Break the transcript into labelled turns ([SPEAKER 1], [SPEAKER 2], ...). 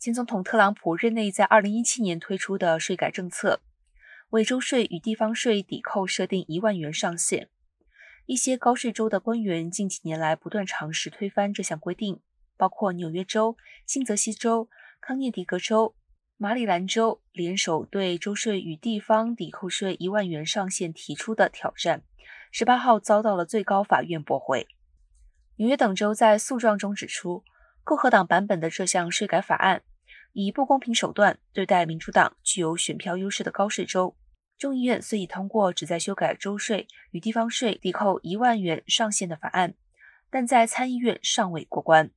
[SPEAKER 1] 前总统特朗普任内在二零一七年推出的税改政策，为州税与地方税抵扣设定一万元上限。一些高税州的官员近几年来不断尝试推翻这项规定，包括纽约州、新泽西州、康涅狄格州、马里兰州联手对州税与地方抵扣税一万元上限提出的挑战，十八号遭到了最高法院驳回。纽约等州在诉状中指出。共和党版本的这项税改法案，以不公平手段对待民主党具有选票优势的高税州。众议院虽已通过旨在修改州税与地方税抵扣一万元上限的法案，但在参议院尚未过关。